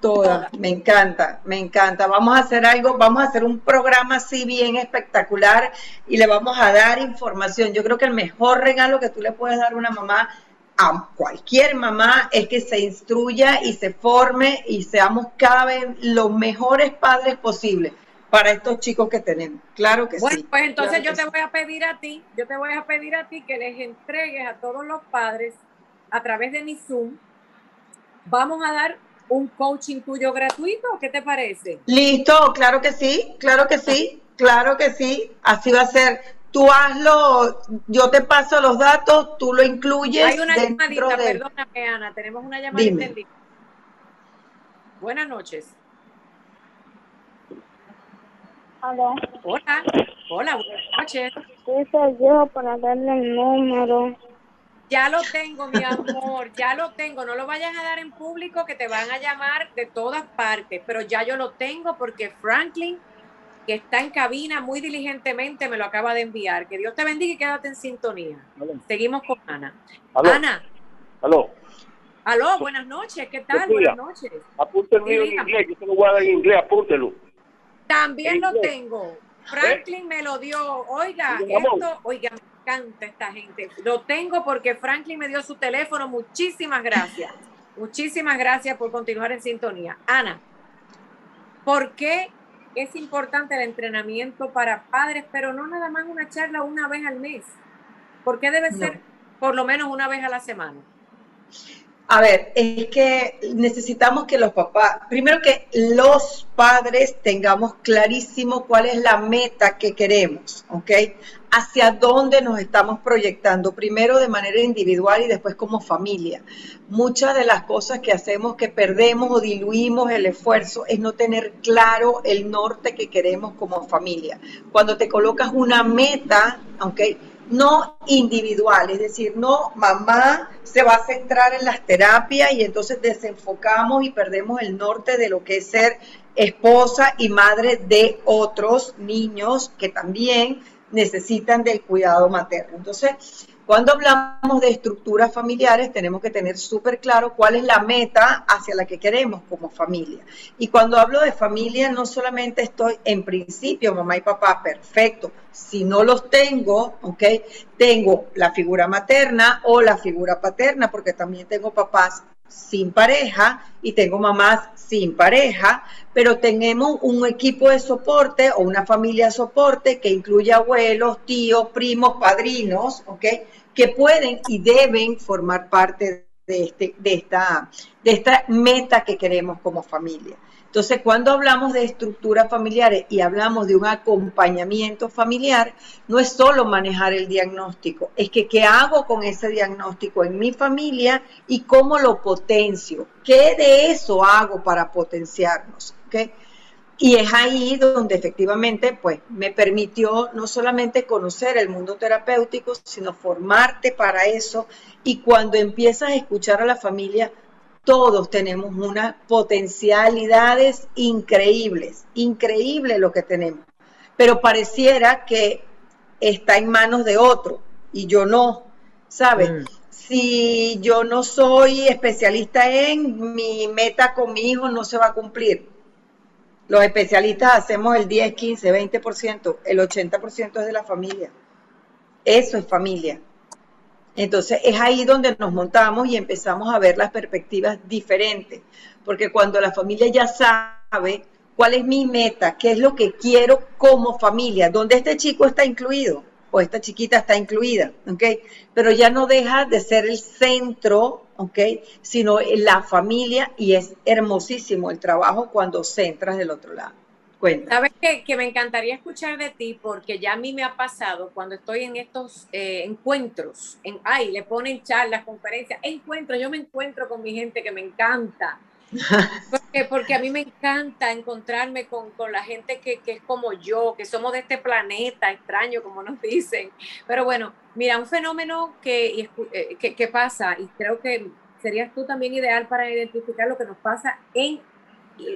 Todas, me encanta, me encanta. Vamos a hacer algo, vamos a hacer un programa así bien espectacular y le vamos a dar información. Yo creo que el mejor regalo que tú le puedes dar a una mamá, a cualquier mamá, es que se instruya y se forme y seamos cada vez los mejores padres posibles para estos chicos que tenemos. Claro que sí. Bueno, pues entonces yo te voy a pedir a ti, yo te voy a pedir a ti que les entregues a todos los padres a través de mi Zoom. Vamos a dar un coaching tuyo gratuito? ¿Qué te parece? Listo, claro que sí, claro que sí, claro que sí. Así va a ser. Tú hazlo, yo te paso los datos, tú lo incluyes. Hay una llamadita, perdóname, Ana, tenemos una llamadita en Buenas noches. Hola. Hola, hola, buenas noches. Sí, soy yo para darle el número. Ya lo tengo, mi amor, ya lo tengo. No lo vayas a dar en público que te van a llamar de todas partes, pero ya yo lo tengo porque Franklin, que está en cabina muy diligentemente, me lo acaba de enviar. Que Dios te bendiga y quédate en sintonía. Seguimos con Ana. Ana. Aló. Aló, buenas noches. ¿Qué tal? Buenas noches. Apúntelo en inglés, yo te lo voy a dar en inglés, apúntelo. También lo tengo. Franklin me lo dio. Oiga, esto, oiga, encanta esta gente. Lo tengo porque Franklin me dio su teléfono. Muchísimas gracias. Muchísimas gracias por continuar en sintonía. Ana, ¿por qué es importante el entrenamiento para padres, pero no nada más una charla una vez al mes? ¿Por qué debe ser por lo menos una vez a la semana? A ver, es que necesitamos que los papás, primero que los padres tengamos clarísimo cuál es la meta que queremos, ¿ok? Hacia dónde nos estamos proyectando, primero de manera individual y después como familia. Muchas de las cosas que hacemos que perdemos o diluimos el esfuerzo es no tener claro el norte que queremos como familia. Cuando te colocas una meta, ¿ok? No individual, es decir, no mamá se va a centrar en las terapias y entonces desenfocamos y perdemos el norte de lo que es ser esposa y madre de otros niños que también necesitan del cuidado materno. Entonces, cuando hablamos de estructuras familiares, tenemos que tener súper claro cuál es la meta hacia la que queremos como familia. Y cuando hablo de familia, no solamente estoy en principio mamá y papá, perfecto. Si no los tengo, ¿ok? Tengo la figura materna o la figura paterna, porque también tengo papás sin pareja y tengo mamás sin pareja, pero tenemos un equipo de soporte o una familia de soporte que incluye abuelos, tíos, primos, padrinos, ¿ok? Que pueden y deben formar parte de, este, de, esta, de esta meta que queremos como familia. Entonces, cuando hablamos de estructuras familiares y hablamos de un acompañamiento familiar, no es solo manejar el diagnóstico, es que qué hago con ese diagnóstico en mi familia y cómo lo potencio, qué de eso hago para potenciarnos. ¿okay? Y es ahí donde efectivamente pues, me permitió no solamente conocer el mundo terapéutico, sino formarte para eso. Y cuando empiezas a escuchar a la familia, todos tenemos unas potencialidades increíbles, increíble lo que tenemos, pero pareciera que está en manos de otro y yo no, ¿sabes? Mm. Si yo no soy especialista en mi meta con mi hijo, no se va a cumplir. Los especialistas hacemos el 10, 15, 20%, el 80% es de la familia. Eso es familia. Entonces es ahí donde nos montamos y empezamos a ver las perspectivas diferentes, porque cuando la familia ya sabe cuál es mi meta, qué es lo que quiero como familia, donde este chico está incluido o esta chiquita está incluida, ¿ok? Pero ya no deja de ser el centro, ¿ok? Sino la familia y es hermosísimo el trabajo cuando centras del otro lado. Sabes que, me encantaría escuchar de ti porque ya a mí me ha pasado cuando estoy en estos eh, encuentros, en, ay, le ponen charlas, conferencias, encuentros, yo me encuentro con mi gente que me encanta. Porque, porque a mí me encanta encontrarme con, la gente que, es como yo, que somos de este planeta extraño, como nos dicen. Pero bueno, mira, un fenómeno que, eh, que, que pasa, y creo que serías tú también ideal para identificar lo que nos pasa en,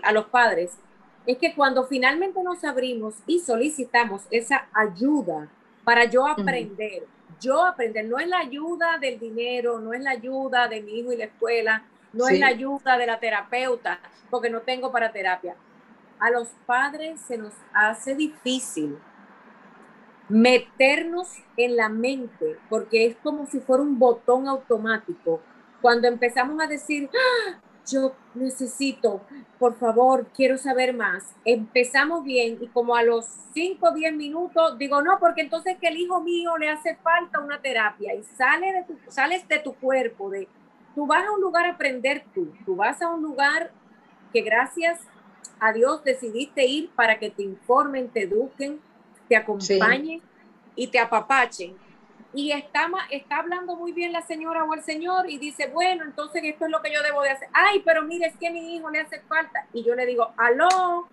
a los padres, es que cuando finalmente nos abrimos y solicitamos esa ayuda para yo aprender, yo aprender, no es la ayuda del dinero, no es la ayuda de mi hijo y la escuela, no es la ayuda de la terapeuta, porque no tengo para terapia. A los padres se nos hace difícil meternos en la mente, porque es como si fuera un botón automático. Cuando empezamos a decir, ¡Ah! yo necesito, por favor, quiero saber más. Empezamos bien y como a los 5 o 10 minutos digo, no, porque entonces que el hijo mío le hace falta una terapia y sale de tu, sales de tu cuerpo, de, tú vas a un lugar a aprender tú, tú vas a un lugar que gracias a Dios decidiste ir para que te informen, te eduquen, te acompañen y te apapachen. Y está, está hablando muy bien la señora o el señor y dice, bueno, entonces esto es lo que yo debo de hacer. Ay, pero mire, es que a mi hijo le hace falta. Y yo le digo, aló,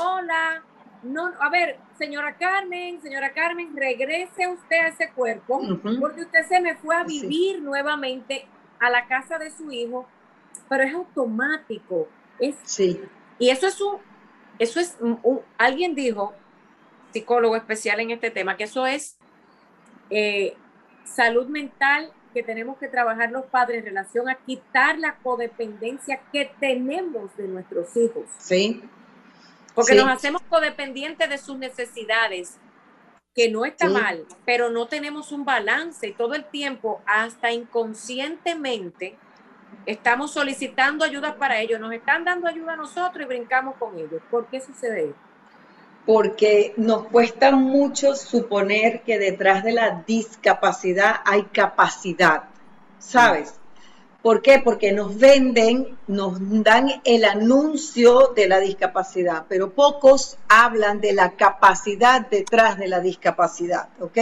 hola, no, a ver, señora Carmen, señora Carmen, regrese usted a ese cuerpo, porque usted se me fue a vivir nuevamente a la casa de su hijo, pero es automático. Es, sí. Y eso es un, eso es un, alguien dijo, psicólogo especial en este tema, que eso es eh, salud mental que tenemos que trabajar los padres en relación a quitar la codependencia que tenemos de nuestros hijos. Sí. Porque nos hacemos codependientes de sus necesidades, que no está mal, pero no tenemos un balance y todo el tiempo, hasta inconscientemente, estamos solicitando ayuda para ellos. Nos están dando ayuda a nosotros y brincamos con ellos. ¿Por qué sucede esto? porque nos cuesta mucho suponer que detrás de la discapacidad hay capacidad, ¿sabes? ¿Por qué? Porque nos venden, nos dan el anuncio de la discapacidad, pero pocos hablan de la capacidad detrás de la discapacidad, ¿ok?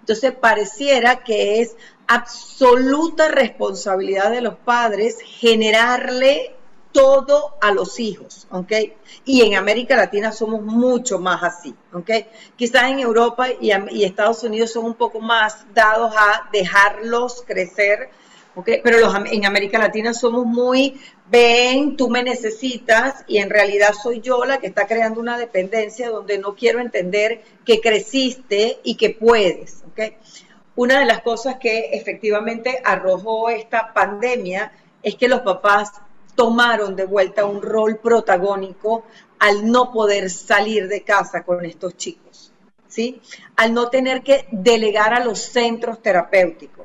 Entonces pareciera que es absoluta responsabilidad de los padres generarle todo a los hijos, ¿ok? Y en América Latina somos mucho más así, ¿ok? Quizás en Europa y, Estados Unidos son un poco más dados a dejarlos crecer, ¿ok? Pero los, en América Latina somos muy, ven, tú me necesitas y en realidad soy yo la que está creando una dependencia donde no quiero entender que creciste y que puedes, ¿ok? Una de las cosas que efectivamente arrojó esta pandemia es que los papás tomaron de vuelta un rol protagónico al no poder salir de casa con estos chicos, ¿sí? Al no tener que delegar a los centros terapéuticos,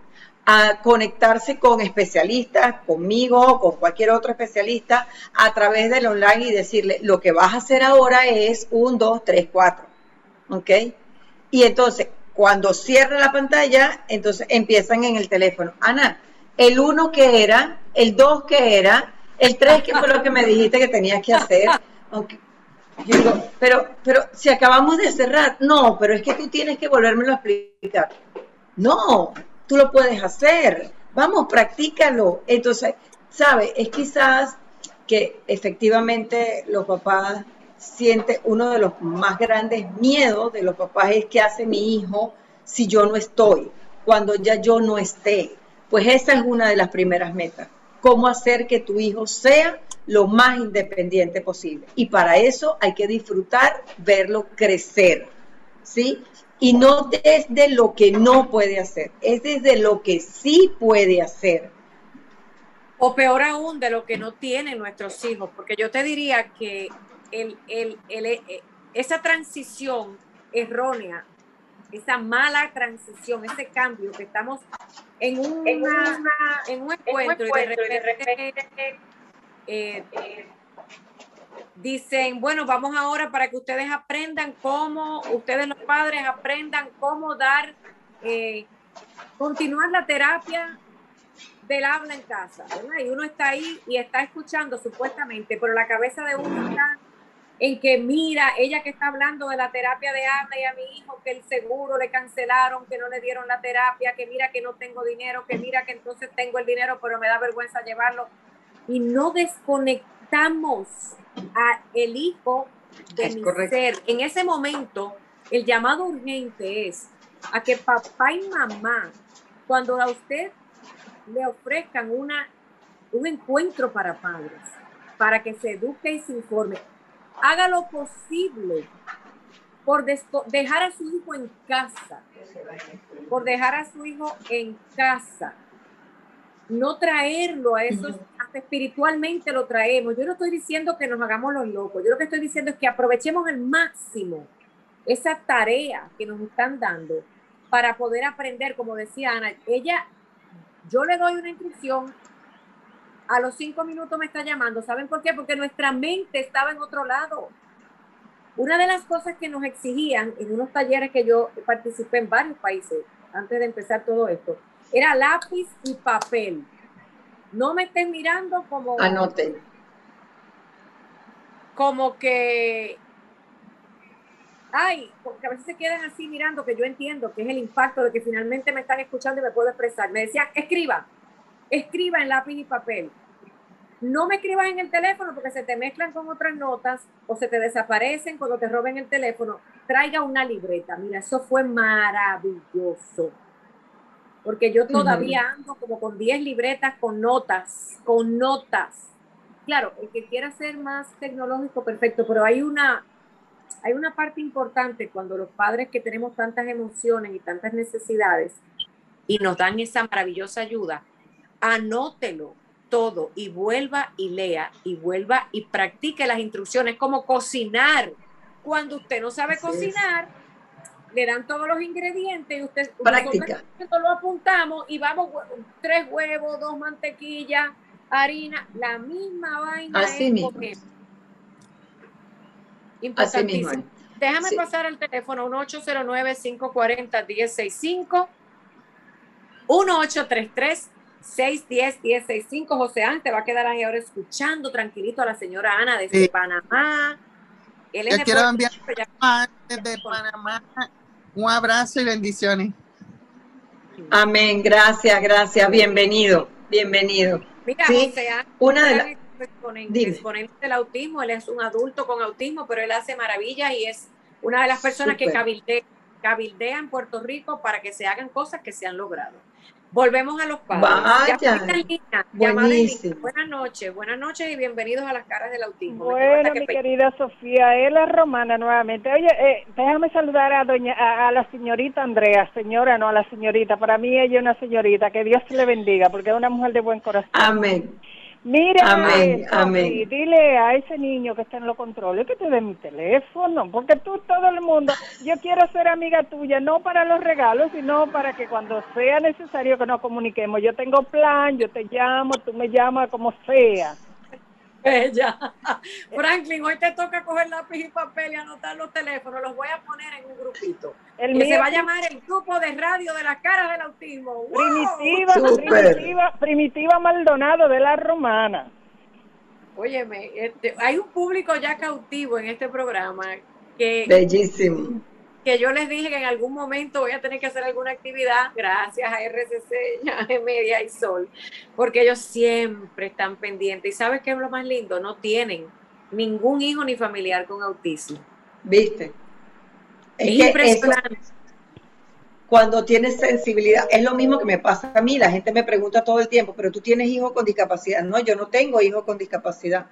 a conectarse con especialistas, conmigo, con cualquier otro especialista, a través del online y decirle, lo que vas a hacer ahora es un, dos, tres, cuatro, ¿ok? Y entonces, cuando cierra la pantalla, entonces empiezan en el teléfono. Ana, el uno que era, el dos que era, el tres que fue lo que me dijiste que tenías que hacer. Digo, pero, pero si acabamos de cerrar, no, pero es que tú tienes que volvérmelo a explicar. No, tú lo puedes hacer. Vamos, practícalo. Entonces, ¿sabe? Es quizás que efectivamente los papás sienten uno de los más grandes miedos de los papás es qué hace mi hijo si yo no estoy, cuando ya yo no esté. Pues esa es una de las primeras metas. Cómo hacer que tu hijo sea lo más independiente posible. Y para eso hay que disfrutar, verlo crecer. ¿Sí? Y no desde lo que no puede hacer, es desde lo que sí puede hacer. O peor aún, de lo que no tienen nuestros hijos, porque yo te diría que el, el, el, eh, esa transición errónea, esa mala transición, ese cambio que estamos en, una, en, una, en un encuentro, y de repente, eh, dicen, bueno, vamos ahora para que ustedes aprendan cómo, ustedes los padres aprendan cómo dar, eh, continuar la terapia del habla en casa, Y uno está ahí y está escuchando supuestamente, pero la cabeza de uno está en que mira, ella que está hablando de la terapia de habla y a mi hijo que el seguro le cancelaron, que no le dieron la terapia, que mira que no tengo dinero, que mira que entonces tengo el dinero, pero me da vergüenza llevarlo. Y no desconectamos a el hijo de mi ser. En ese momento, el llamado urgente es a que papá y mamá, cuando a usted le ofrezcan una, un encuentro para padres, para que se eduque y se informe, haga lo posible por dejar a su hijo en casa, por dejar a su hijo en casa, no traerlo a esos, espiritualmente lo traemos. Yo no estoy diciendo que nos hagamos los locos, yo lo que estoy diciendo es que aprovechemos al máximo esa tarea que nos están dando para poder aprender, como decía Ana, ella, yo le doy una instrucción, a los cinco minutos me está llamando. ¿Saben por qué? Porque nuestra mente estaba en otro lado. Una de las cosas que nos exigían en unos talleres que yo participé en varios países antes de empezar todo esto, era lápiz y papel. No me estén mirando como... Anoten. Como que... Ay, porque a veces se quedan así mirando, que yo entiendo que es el impacto de que finalmente me están escuchando y me puedo expresar. Me decían, escriba, escriba en lápiz y papel. No me escribas en el teléfono porque se te mezclan con otras notas o se te desaparecen cuando te roben el teléfono. Traiga una libreta. Mira, eso fue maravilloso. Porque yo todavía ando como con 10 libretas con notas, con notas. Claro, el que quiera ser más tecnológico, perfecto, pero hay una, hay una parte importante cuando los padres que tenemos tantas emociones y tantas necesidades y nos dan esa maravillosa ayuda, anótelo todo y vuelva y lea y vuelva y practique las instrucciones como cocinar. Cuando usted no sabe cocinar, le dan todos los ingredientes y usted Práctica. lo apuntamos y vamos tres huevos, dos mantequillas, harina, la misma vaina. Así mismo. Así mismo. Déjame pasar el teléfono 1-809-540-1065. 1833 610 1065 José Ángel te va a quedar ahí ahora escuchando tranquilito a la señora Ana desde Panamá. Él es quiero enviar desde Panamá un abrazo y bendiciones. Amén, gracias, gracias, bienvenido, bienvenido. Mira, José Ángel, una de las exponente, del autismo, él es un adulto con autismo, pero él hace maravillas y es una de las personas que cabildea, cabildea en Puerto Rico para que se hagan cosas que se han logrado. Volvemos a los padres. Vaya, Buenas noches, buenas noches y bienvenidos a las caras del autismo. Bueno, mi querida Sofía, es la romana nuevamente. Oye, eh, déjame saludar a doña, a, la señorita Andrea, señora, no a la señorita. Para mí ella es una señorita, que Dios le bendiga, porque es una mujer de buen corazón. Amén. Mira, amén, amén. dile a ese niño que está en los controles que te dé mi teléfono, porque tú, todo el mundo, yo quiero ser amiga tuya, no para los regalos, sino para que cuando sea necesario que nos comuniquemos. Yo tengo plan, yo te llamo, tú me llamas, como sea. Bella. Franklin, hoy te toca coger lápiz y papel y anotar los teléfonos. Los voy a poner en un grupito. El que se va a llamar el grupo de radio de las caras del autismo. Primitiva, primitiva, primitiva Maldonado de la Romana. Óyeme, este, hay un público ya cautivo en este programa que... Bellísimo que yo les dije que en algún momento voy a tener que hacer alguna actividad, gracias a RCC, Media y Sol, porque ellos siempre están pendientes. ¿Y sabes qué es lo más lindo? No tienen ningún hijo ni familiar con autismo. ¿Viste? Es, impresionante. cuando tienes sensibilidad, es lo mismo que me pasa a mí, la gente me pregunta todo el tiempo, pero tú tienes hijos con discapacidad. No, yo no tengo hijos con discapacidad,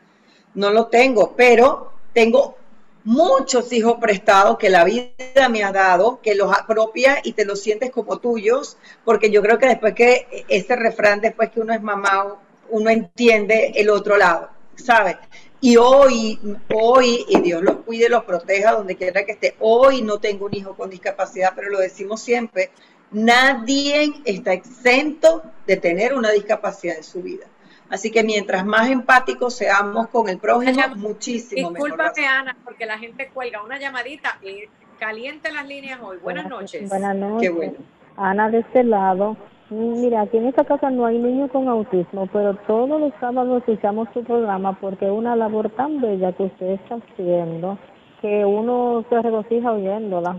no lo tengo, pero tengo muchos hijos prestados que la vida me ha dado, que los apropia y te los sientes como tuyos, porque yo creo que después que ese refrán, después que uno es mamá, uno entiende el otro lado, ¿sabes? Y hoy, hoy, y Dios los cuide, los proteja donde quiera que esté, hoy no tengo un hijo con discapacidad, pero lo decimos siempre, nadie está exento de tener una discapacidad en su vida. Así que mientras más empáticos seamos con el prójimo, muchísimo mejor. Discúlpame, Ana, porque la gente cuelga una llamadita. y caliente las líneas hoy. Buenas noches. Buenas noches. Qué bueno. Ana, de este lado. Mira, aquí en esta casa no hay niños con autismo, pero todos los sábados escuchamos su programa porque es una labor tan bella que usted está haciendo que uno se regocija oyéndola.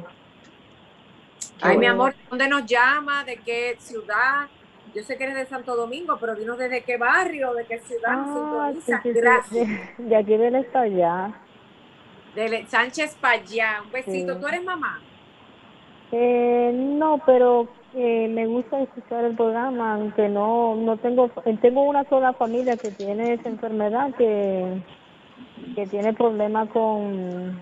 Ay, mi amor, ¿dónde nos llama? ¿De qué ciudad? Yo sé que eres de Santo Domingo, pero dinos desde qué barrio, de qué ciudad ah, Gracias. De, aquí del allá. De Sánchez Payá. Un besito. ¿Tú eres mamá? Eh, no, pero eh, me gusta escuchar el programa, aunque no, no tengo, tengo una sola familia que tiene esa enfermedad, que, que tiene problemas con,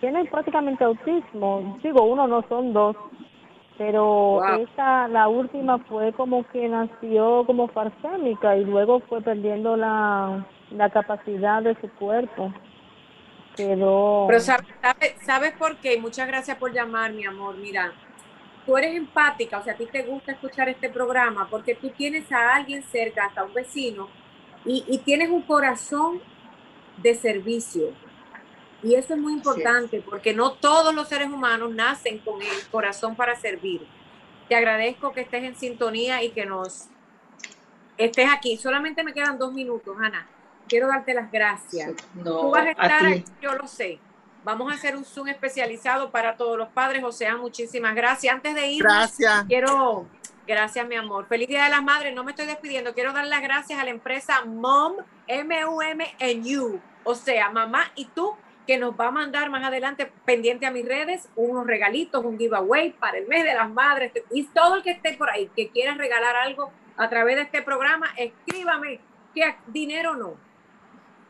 tiene prácticamente autismo. Digo, uno no son dos pero esa la última fue como que nació como farsémica y luego fue perdiendo la, la capacidad de su cuerpo. Pero sabes, sabes por qué muchas gracias por llamar mi amor. Mira tú eres empática o sea a ti te gusta escuchar este programa porque tú tienes a alguien cerca hasta un vecino y, y tienes un corazón de servicio y eso es muy importante porque no todos los seres humanos nacen con el corazón para servir. Te agradezco que estés en sintonía y que nos estés aquí. Solamente me quedan dos minutos, Ana. Quiero darte las gracias. Tú vas a estar, yo lo sé. Vamos a hacer un Zoom especializado para todos los padres. O sea, muchísimas gracias. Antes de ir, gracias. quiero, gracias mi amor. Feliz Día de las Madres. No me estoy despidiendo. Quiero dar las gracias a la empresa Mom, M-U-M-N-U. O sea, mamá y tú que nos va a mandar más adelante pendiente a mis redes unos regalitos, un giveaway para el mes de las madres. Y todo el que esté por ahí que quiera regalar algo a través de este programa, escríbame que dinero no.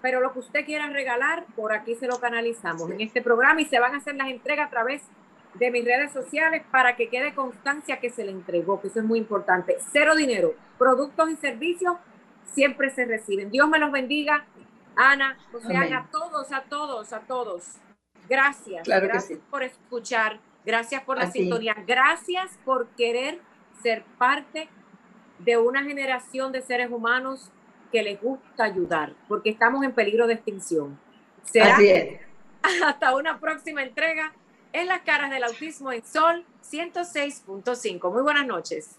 Pero lo que usted quiera regalar, por aquí se lo canalizamos en este programa y se van a hacer las entregas a través de mis redes sociales para que quede constancia que se le entregó, que eso es muy importante. Cero dinero, productos y servicios siempre se reciben. Dios me los bendiga Ana, o sea, a todos, a todos, a todos. Gracias. gracias por escuchar. Gracias por la sintonía. Gracias por querer ser parte de una generación de seres humanos que les gusta ayudar, porque estamos en peligro de extinción. Será hasta una próxima entrega en las caras del autismo en Sol 106.5. Muy buenas noches.